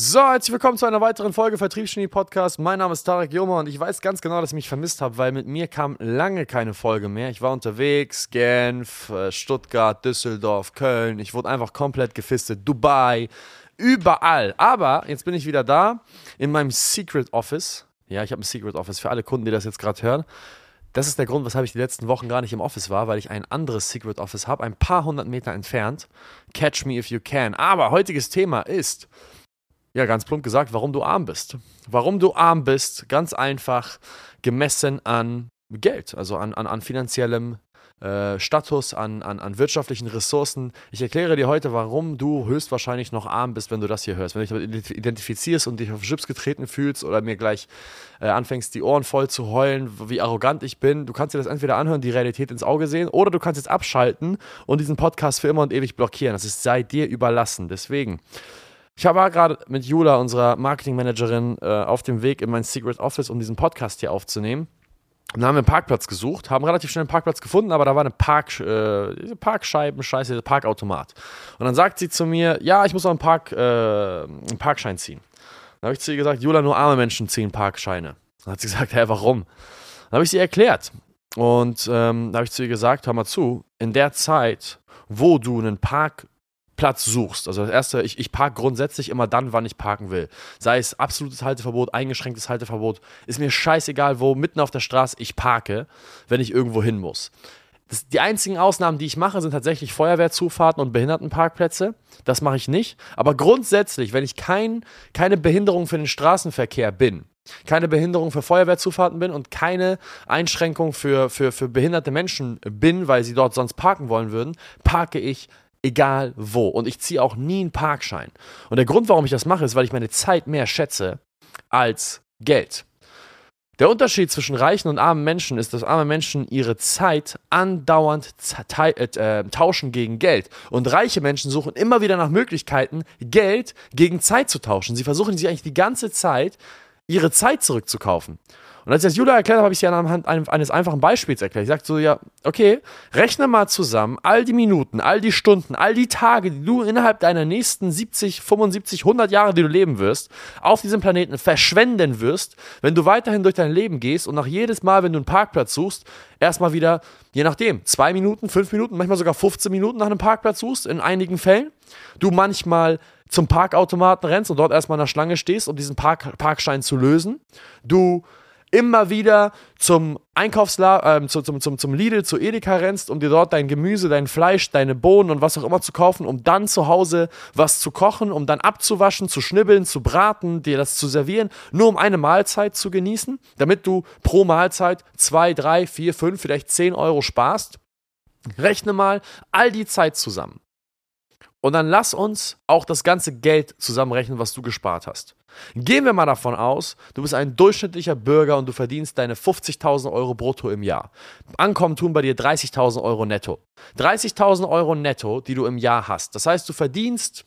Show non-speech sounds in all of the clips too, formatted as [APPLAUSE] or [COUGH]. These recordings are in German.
So, herzlich willkommen zu einer weiteren Folge Vertriebsgenie Podcast. Mein Name ist Tarek Joma und ich weiß ganz genau, dass ich mich vermisst habe, weil mit mir kam lange keine Folge mehr. Ich war unterwegs, Genf, äh, Stuttgart, Düsseldorf, Köln. Ich wurde einfach komplett gefistet. Dubai, überall. Aber jetzt bin ich wieder da in meinem Secret Office. Ja, ich habe ein Secret Office für alle Kunden, die das jetzt gerade hören. Das ist der Grund, weshalb ich die letzten Wochen gar nicht im Office war, weil ich ein anderes Secret Office habe, ein paar hundert Meter entfernt. Catch me if you can. Aber heutiges Thema ist, ja, ganz plump gesagt, warum du arm bist. Warum du arm bist, ganz einfach gemessen an Geld, also an, an, an finanziellem äh, Status, an, an, an wirtschaftlichen Ressourcen. Ich erkläre dir heute, warum du höchstwahrscheinlich noch arm bist, wenn du das hier hörst. Wenn du dich damit identifizierst und dich auf Chips getreten fühlst oder mir gleich äh, anfängst, die Ohren voll zu heulen, wie arrogant ich bin, du kannst dir das entweder anhören, die Realität ins Auge sehen, oder du kannst jetzt abschalten und diesen Podcast für immer und ewig blockieren. Das ist sei dir überlassen. Deswegen. Ich war gerade mit Jula, unserer Marketingmanagerin, äh, auf dem Weg in mein Secret Office, um diesen Podcast hier aufzunehmen. Dann haben wir einen Parkplatz gesucht, haben relativ schnell einen Parkplatz gefunden, aber da war eine Park, äh, Parkscheiben, scheiße, Parkautomat. Und dann sagt sie zu mir, ja, ich muss auch einen, Park, äh, einen Parkschein ziehen. Dann habe ich zu ihr gesagt, Jula, nur arme Menschen ziehen Parkscheine. Dann hat sie [LAUGHS] gesagt, hä, warum? Dann habe ich sie erklärt. Und ähm, da habe ich zu ihr gesagt, hör mal zu, in der Zeit, wo du einen Park Platz suchst. Also das erste, ich, ich parke grundsätzlich immer dann, wann ich parken will. Sei es absolutes Halteverbot, eingeschränktes Halteverbot, ist mir scheißegal, wo mitten auf der Straße ich parke, wenn ich irgendwo hin muss. Das, die einzigen Ausnahmen, die ich mache, sind tatsächlich Feuerwehrzufahrten und Behindertenparkplätze. Das mache ich nicht. Aber grundsätzlich, wenn ich kein, keine Behinderung für den Straßenverkehr bin, keine Behinderung für Feuerwehrzufahrten bin und keine Einschränkung für, für, für behinderte Menschen bin, weil sie dort sonst parken wollen würden, parke ich egal wo. Und ich ziehe auch nie einen Parkschein. Und der Grund, warum ich das mache, ist, weil ich meine Zeit mehr schätze als Geld. Der Unterschied zwischen reichen und armen Menschen ist, dass arme Menschen ihre Zeit andauernd äh, tauschen gegen Geld. Und reiche Menschen suchen immer wieder nach Möglichkeiten, Geld gegen Zeit zu tauschen. Sie versuchen sich eigentlich die ganze Zeit, ihre Zeit zurückzukaufen. Und als ich das Julia erklärt habe, habe ich sie anhand eines einfachen Beispiels erklärt. Ich sagte so, ja, okay, rechne mal zusammen all die Minuten, all die Stunden, all die Tage, die du innerhalb deiner nächsten 70, 75, 100 Jahre, die du leben wirst, auf diesem Planeten verschwenden wirst, wenn du weiterhin durch dein Leben gehst und nach jedes Mal, wenn du einen Parkplatz suchst, erstmal wieder, je nachdem, zwei Minuten, fünf Minuten, manchmal sogar 15 Minuten nach einem Parkplatz suchst, in einigen Fällen. Du manchmal zum Parkautomaten rennst und dort erstmal in der Schlange stehst, um diesen Park Parkschein zu lösen. Du immer wieder zum Einkaufslager, äh, zu, zum, zum, zum Lidl, zu Edeka rennst, um dir dort dein Gemüse, dein Fleisch, deine Bohnen und was auch immer zu kaufen, um dann zu Hause was zu kochen, um dann abzuwaschen, zu schnibbeln, zu braten, dir das zu servieren, nur um eine Mahlzeit zu genießen, damit du pro Mahlzeit zwei, drei, vier, fünf, vielleicht zehn Euro sparst. Rechne mal all die Zeit zusammen. Und dann lass uns auch das ganze Geld zusammenrechnen, was du gespart hast. Gehen wir mal davon aus, du bist ein durchschnittlicher Bürger und du verdienst deine 50.000 Euro brutto im Jahr. Ankommen tun bei dir 30.000 Euro netto. 30.000 Euro netto, die du im Jahr hast. Das heißt, du verdienst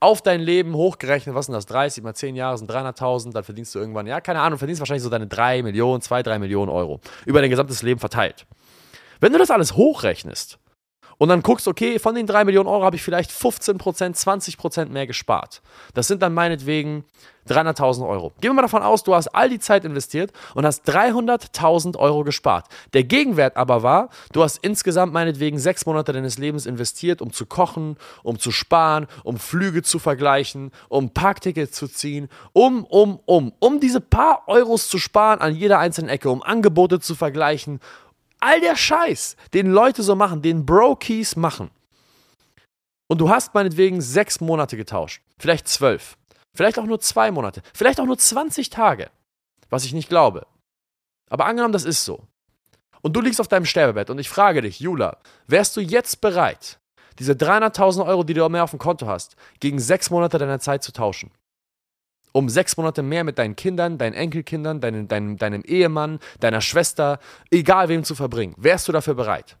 auf dein Leben hochgerechnet, was sind das, 30 mal 10 Jahre sind 300.000, dann verdienst du irgendwann, ja, keine Ahnung, verdienst wahrscheinlich so deine 3 Millionen, 2, 3 Millionen Euro über dein gesamtes Leben verteilt. Wenn du das alles hochrechnest, und dann guckst, okay, von den 3 Millionen Euro habe ich vielleicht 15%, 20% mehr gespart. Das sind dann meinetwegen 300.000 Euro. Gehen wir mal davon aus, du hast all die Zeit investiert und hast 300.000 Euro gespart. Der Gegenwert aber war, du hast insgesamt meinetwegen sechs Monate deines Lebens investiert, um zu kochen, um zu sparen, um Flüge zu vergleichen, um Parktickets zu ziehen, um, um, um, um diese paar Euros zu sparen an jeder einzelnen Ecke, um Angebote zu vergleichen, All der Scheiß, den Leute so machen, den Brokies machen. Und du hast meinetwegen sechs Monate getauscht, vielleicht zwölf, vielleicht auch nur zwei Monate, vielleicht auch nur 20 Tage, was ich nicht glaube. Aber angenommen, das ist so. Und du liegst auf deinem Sterbebett und ich frage dich, Jula, wärst du jetzt bereit, diese 300.000 Euro, die du mehr auf dem Konto hast, gegen sechs Monate deiner Zeit zu tauschen? Um sechs Monate mehr mit deinen Kindern, deinen Enkelkindern, deinen, deinem, deinem Ehemann, deiner Schwester, egal wem zu verbringen. Wärst du dafür bereit?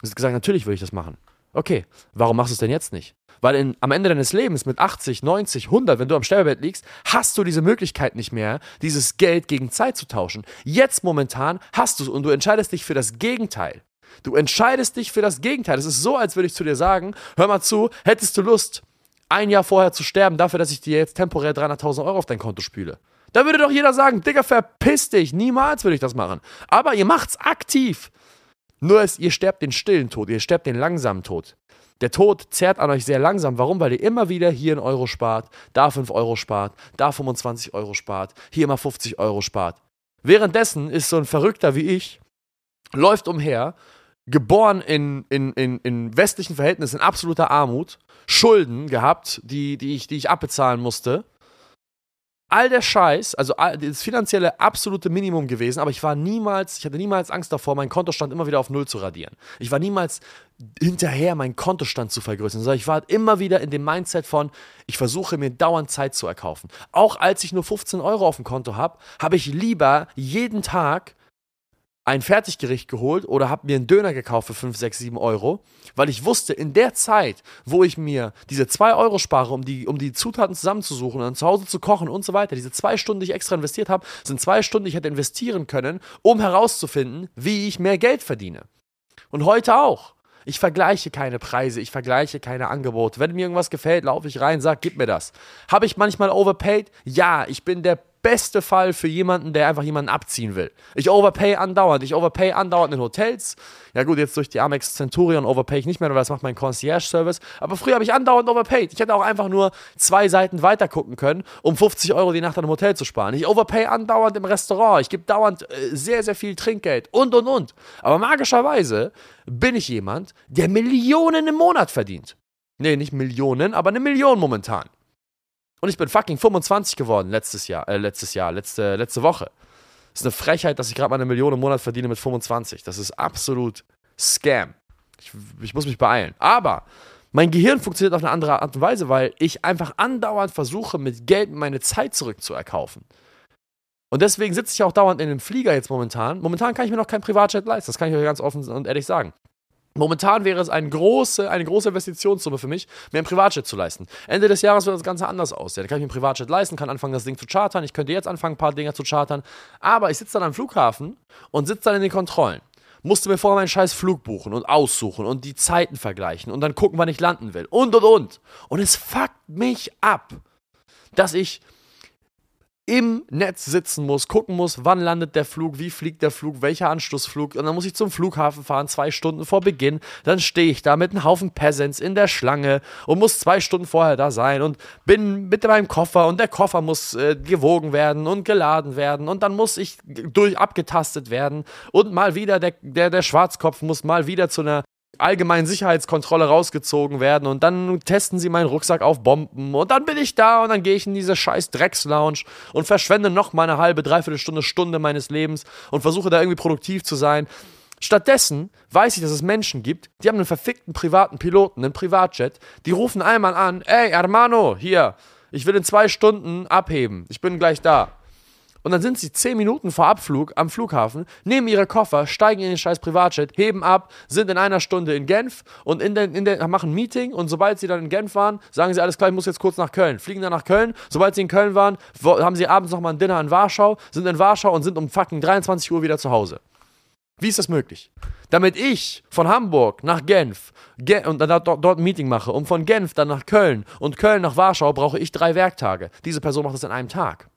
Du hast gesagt, natürlich würde ich das machen. Okay, warum machst du es denn jetzt nicht? Weil in, am Ende deines Lebens mit 80, 90, 100, wenn du am Sterbebett liegst, hast du diese Möglichkeit nicht mehr, dieses Geld gegen Zeit zu tauschen. Jetzt momentan hast du es und du entscheidest dich für das Gegenteil. Du entscheidest dich für das Gegenteil. Es ist so, als würde ich zu dir sagen, hör mal zu, hättest du Lust, ein Jahr vorher zu sterben, dafür, dass ich dir jetzt temporär 300.000 Euro auf dein Konto spüle. Da würde doch jeder sagen, Digga, verpiss dich, niemals würde ich das machen. Aber ihr macht's aktiv. Nur ist, ihr sterbt den stillen Tod, ihr sterbt den langsamen Tod. Der Tod zerrt an euch sehr langsam. Warum? Weil ihr immer wieder hier einen Euro spart, da 5 Euro spart, da 25 Euro spart, hier mal 50 Euro spart. Währenddessen ist so ein Verrückter wie ich, läuft umher, geboren in, in, in, in westlichen Verhältnissen, in absoluter Armut, Schulden gehabt, die, die, ich, die ich abbezahlen musste all der Scheiß, also das finanzielle absolute Minimum gewesen, aber ich war niemals, ich hatte niemals Angst davor, meinen Kontostand immer wieder auf Null zu radieren. Ich war niemals hinterher, meinen Kontostand zu vergrößern, sondern ich war immer wieder in dem Mindset von, ich versuche mir dauernd Zeit zu erkaufen. Auch als ich nur 15 Euro auf dem Konto habe, habe ich lieber jeden Tag ein Fertiggericht geholt oder habe mir einen Döner gekauft für 5, 6, 7 Euro, weil ich wusste, in der Zeit, wo ich mir diese 2 Euro spare, um die, um die Zutaten zusammenzusuchen und dann zu Hause zu kochen und so weiter, diese zwei Stunden, die ich extra investiert habe, sind zwei Stunden, die ich hätte investieren können, um herauszufinden, wie ich mehr Geld verdiene. Und heute auch. Ich vergleiche keine Preise, ich vergleiche keine Angebote. Wenn mir irgendwas gefällt, laufe ich rein, sag, gib mir das. Habe ich manchmal overpaid? Ja, ich bin der beste Fall für jemanden, der einfach jemanden abziehen will. Ich overpay andauernd. Ich overpay andauernd in Hotels. Ja gut, jetzt durch die Amex Centurion overpay ich nicht mehr, weil das macht mein Concierge-Service. Aber früher habe ich andauernd overpaid. Ich hätte auch einfach nur zwei Seiten weiter gucken können, um 50 Euro die Nacht an einem Hotel zu sparen. Ich overpay andauernd im Restaurant. Ich gebe dauernd äh, sehr, sehr viel Trinkgeld und, und, und. Aber magischerweise bin ich jemand, der Millionen im Monat verdient. Nee, nicht Millionen, aber eine Million momentan. Und ich bin fucking 25 geworden letztes Jahr, äh, letztes Jahr, letzte, letzte Woche. Das ist eine Frechheit, dass ich gerade mal eine Million im Monat verdiene mit 25. Das ist absolut Scam. Ich, ich muss mich beeilen. Aber mein Gehirn funktioniert auf eine andere Art und Weise, weil ich einfach andauernd versuche, mit Geld meine Zeit zurückzuerkaufen. Und deswegen sitze ich auch dauernd in einem Flieger jetzt momentan. Momentan kann ich mir noch kein Privatjet leisten, das kann ich euch ganz offen und ehrlich sagen. Momentan wäre es eine große, eine große Investitionssumme für mich, mir ein Privatjet zu leisten. Ende des Jahres wird das Ganze anders aussehen. Da kann ich mir ein Privatjet leisten, kann anfangen, das Ding zu chartern. Ich könnte jetzt anfangen, ein paar Dinge zu chartern. Aber ich sitze dann am Flughafen und sitze dann in den Kontrollen. Musste mir vorher meinen scheiß Flug buchen und aussuchen und die Zeiten vergleichen und dann gucken, wann ich landen will. Und und und. Und es fuckt mich ab, dass ich im Netz sitzen muss, gucken muss, wann landet der Flug, wie fliegt der Flug, welcher Anschlussflug. Und dann muss ich zum Flughafen fahren, zwei Stunden vor Beginn. Dann stehe ich da mit einem Haufen Peasants in der Schlange und muss zwei Stunden vorher da sein und bin mit meinem Koffer und der Koffer muss äh, gewogen werden und geladen werden und dann muss ich durch abgetastet werden und mal wieder der, der, der Schwarzkopf muss mal wieder zu einer allgemeinen Sicherheitskontrolle rausgezogen werden und dann testen sie meinen Rucksack auf Bomben und dann bin ich da und dann gehe ich in diese scheiß Dreckslounge und verschwende noch mal eine halbe, dreiviertel Stunde, Stunde meines Lebens und versuche da irgendwie produktiv zu sein. Stattdessen weiß ich, dass es Menschen gibt, die haben einen verfickten privaten Piloten, einen Privatjet, die rufen einmal an, ey, Hermano, hier, ich will in zwei Stunden abheben, ich bin gleich da. Und dann sind sie zehn Minuten vor Abflug am Flughafen, nehmen ihre Koffer, steigen in den scheiß Privatjet, heben ab, sind in einer Stunde in Genf und in den, in den, machen ein Meeting und sobald sie dann in Genf waren, sagen sie, alles klar, ich muss jetzt kurz nach Köln. Fliegen dann nach Köln. Sobald sie in Köln waren, haben sie abends nochmal ein Dinner in Warschau, sind in Warschau und sind um fucking 23 Uhr wieder zu Hause. Wie ist das möglich? Damit ich von Hamburg nach Genf Gen und dann dort, dort ein Meeting mache und von Genf dann nach Köln und Köln nach Warschau brauche ich drei Werktage. Diese Person macht das in einem Tag.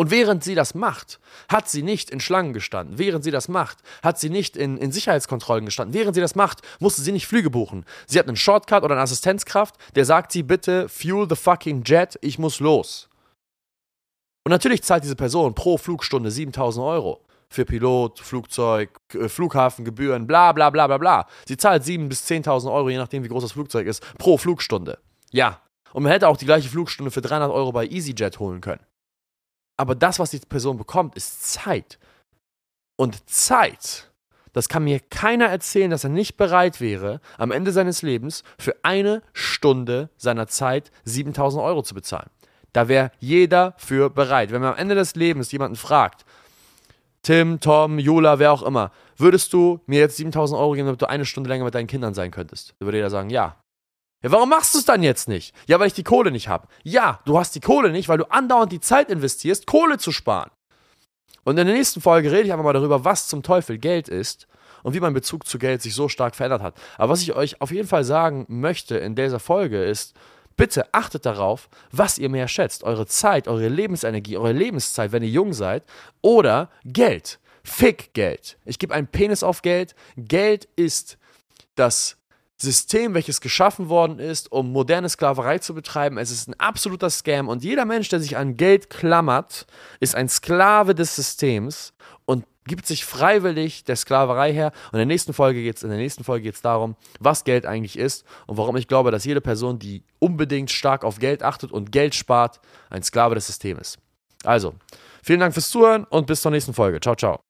Und während sie das macht, hat sie nicht in Schlangen gestanden. Während sie das macht, hat sie nicht in, in Sicherheitskontrollen gestanden. Während sie das macht, musste sie nicht Flüge buchen. Sie hat einen Shortcut oder eine Assistenzkraft, der sagt sie bitte, fuel the fucking jet, ich muss los. Und natürlich zahlt diese Person pro Flugstunde 7000 Euro. Für Pilot, Flugzeug, äh, Flughafengebühren, bla bla bla bla bla. Sie zahlt 7.000 bis 10.000 Euro, je nachdem wie groß das Flugzeug ist, pro Flugstunde. Ja. Und man hätte auch die gleiche Flugstunde für 300 Euro bei EasyJet holen können. Aber das, was die Person bekommt, ist Zeit. Und Zeit, das kann mir keiner erzählen, dass er nicht bereit wäre, am Ende seines Lebens für eine Stunde seiner Zeit 7000 Euro zu bezahlen. Da wäre jeder für bereit. Wenn man am Ende des Lebens jemanden fragt, Tim, Tom, Jula, wer auch immer, würdest du mir jetzt 7000 Euro geben, damit du eine Stunde länger mit deinen Kindern sein könntest? Dann würde jeder sagen, ja. Ja, warum machst du es dann jetzt nicht? Ja, weil ich die Kohle nicht habe. Ja, du hast die Kohle nicht, weil du andauernd die Zeit investierst, Kohle zu sparen. Und in der nächsten Folge rede ich einfach mal darüber, was zum Teufel Geld ist und wie mein Bezug zu Geld sich so stark verändert hat. Aber was ich euch auf jeden Fall sagen möchte in dieser Folge ist, Bitte achtet darauf, was ihr mehr schätzt. Eure Zeit, eure Lebensenergie, eure Lebenszeit, wenn ihr jung seid. Oder Geld. Fick Geld. Ich gebe einen Penis auf Geld. Geld ist das System, welches geschaffen worden ist, um moderne Sklaverei zu betreiben. Es ist ein absoluter Scam und jeder Mensch, der sich an Geld klammert, ist ein Sklave des Systems und gibt sich freiwillig der Sklaverei her. Und in der nächsten Folge geht es darum, was Geld eigentlich ist und warum ich glaube, dass jede Person, die unbedingt stark auf Geld achtet und Geld spart, ein Sklave des Systems ist. Also, vielen Dank fürs Zuhören und bis zur nächsten Folge. Ciao, ciao.